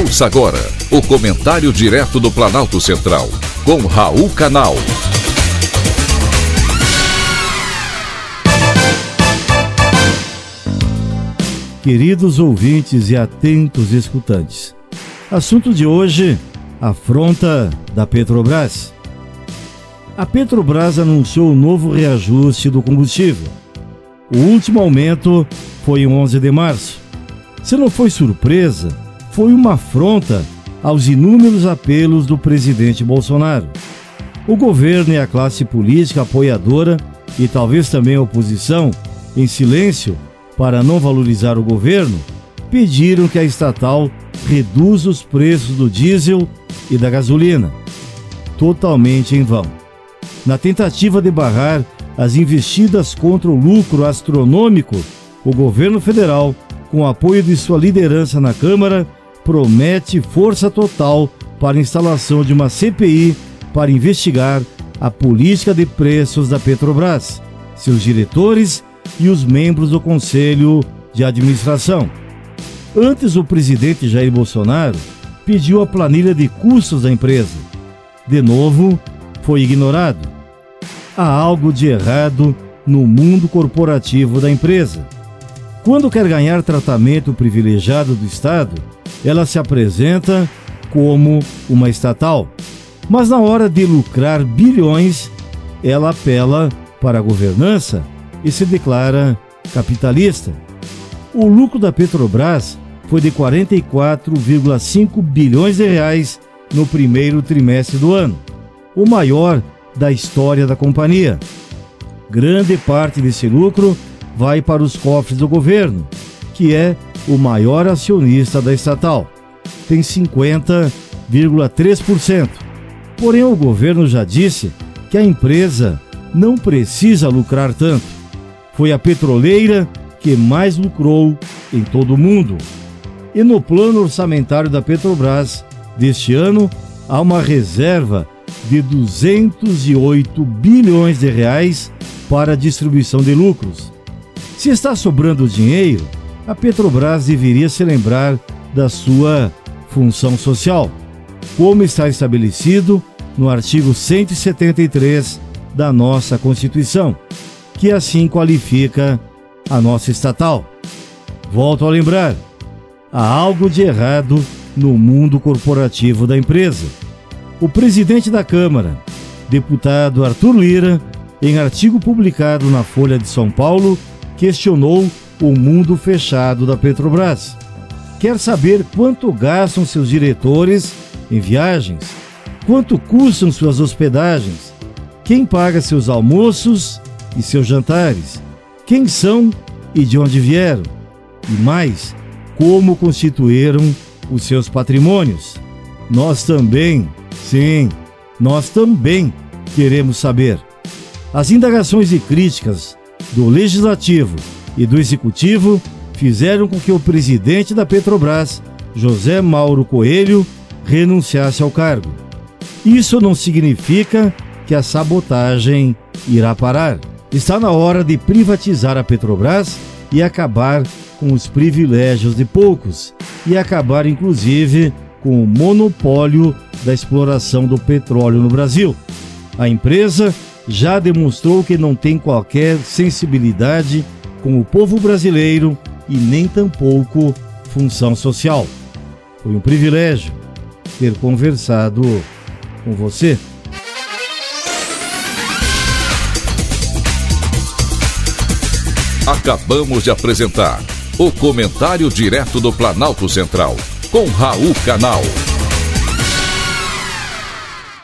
Ouça agora o comentário direto do Planalto Central, com Raul Canal. Queridos ouvintes e atentos escutantes, assunto de hoje: afronta da Petrobras. A Petrobras anunciou o novo reajuste do combustível. O último aumento foi em 11 de março. Se não foi surpresa, foi uma afronta aos inúmeros apelos do presidente Bolsonaro. O governo e a classe política apoiadora e talvez também a oposição, em silêncio, para não valorizar o governo, pediram que a estatal reduza os preços do diesel e da gasolina. Totalmente em vão. Na tentativa de barrar as investidas contra o lucro astronômico, o governo federal, com apoio de sua liderança na Câmara, promete força total para a instalação de uma CPI para investigar a política de preços da Petrobras, seus diretores e os membros do conselho de administração. Antes, o presidente Jair Bolsonaro pediu a planilha de custos da empresa. De novo, foi ignorado. Há algo de errado no mundo corporativo da empresa. Quando quer ganhar tratamento privilegiado do Estado, ela se apresenta como uma estatal. Mas na hora de lucrar bilhões, ela apela para a governança e se declara capitalista. O lucro da Petrobras foi de 44,5 bilhões de reais no primeiro trimestre do ano, o maior da história da companhia. Grande parte desse lucro vai para os cofres do governo, que é o maior acionista da estatal. Tem 50,3%. Porém, o governo já disse que a empresa não precisa lucrar tanto. Foi a petroleira que mais lucrou em todo o mundo. E no plano orçamentário da Petrobras deste ano, há uma reserva de 208 bilhões de reais para distribuição de lucros. Se está sobrando dinheiro, a Petrobras deveria se lembrar da sua função social, como está estabelecido no artigo 173 da nossa Constituição, que assim qualifica a nossa estatal. Volto a lembrar: há algo de errado no mundo corporativo da empresa. O presidente da Câmara, deputado Arthur Lira, em artigo publicado na Folha de São Paulo, questionou o mundo fechado da Petrobras. Quer saber quanto gastam seus diretores em viagens? Quanto custam suas hospedagens? Quem paga seus almoços e seus jantares? Quem são e de onde vieram? E mais, como constituíram os seus patrimônios? Nós também, sim, nós também queremos saber. As indagações e críticas do Legislativo e do Executivo fizeram com que o presidente da Petrobras, José Mauro Coelho, renunciasse ao cargo. Isso não significa que a sabotagem irá parar. Está na hora de privatizar a Petrobras e acabar com os privilégios de poucos e acabar, inclusive, com o monopólio da exploração do petróleo no Brasil. A empresa já demonstrou que não tem qualquer sensibilidade com o povo brasileiro e nem tampouco função social. Foi um privilégio ter conversado com você. Acabamos de apresentar o Comentário Direto do Planalto Central, com Raul Canal.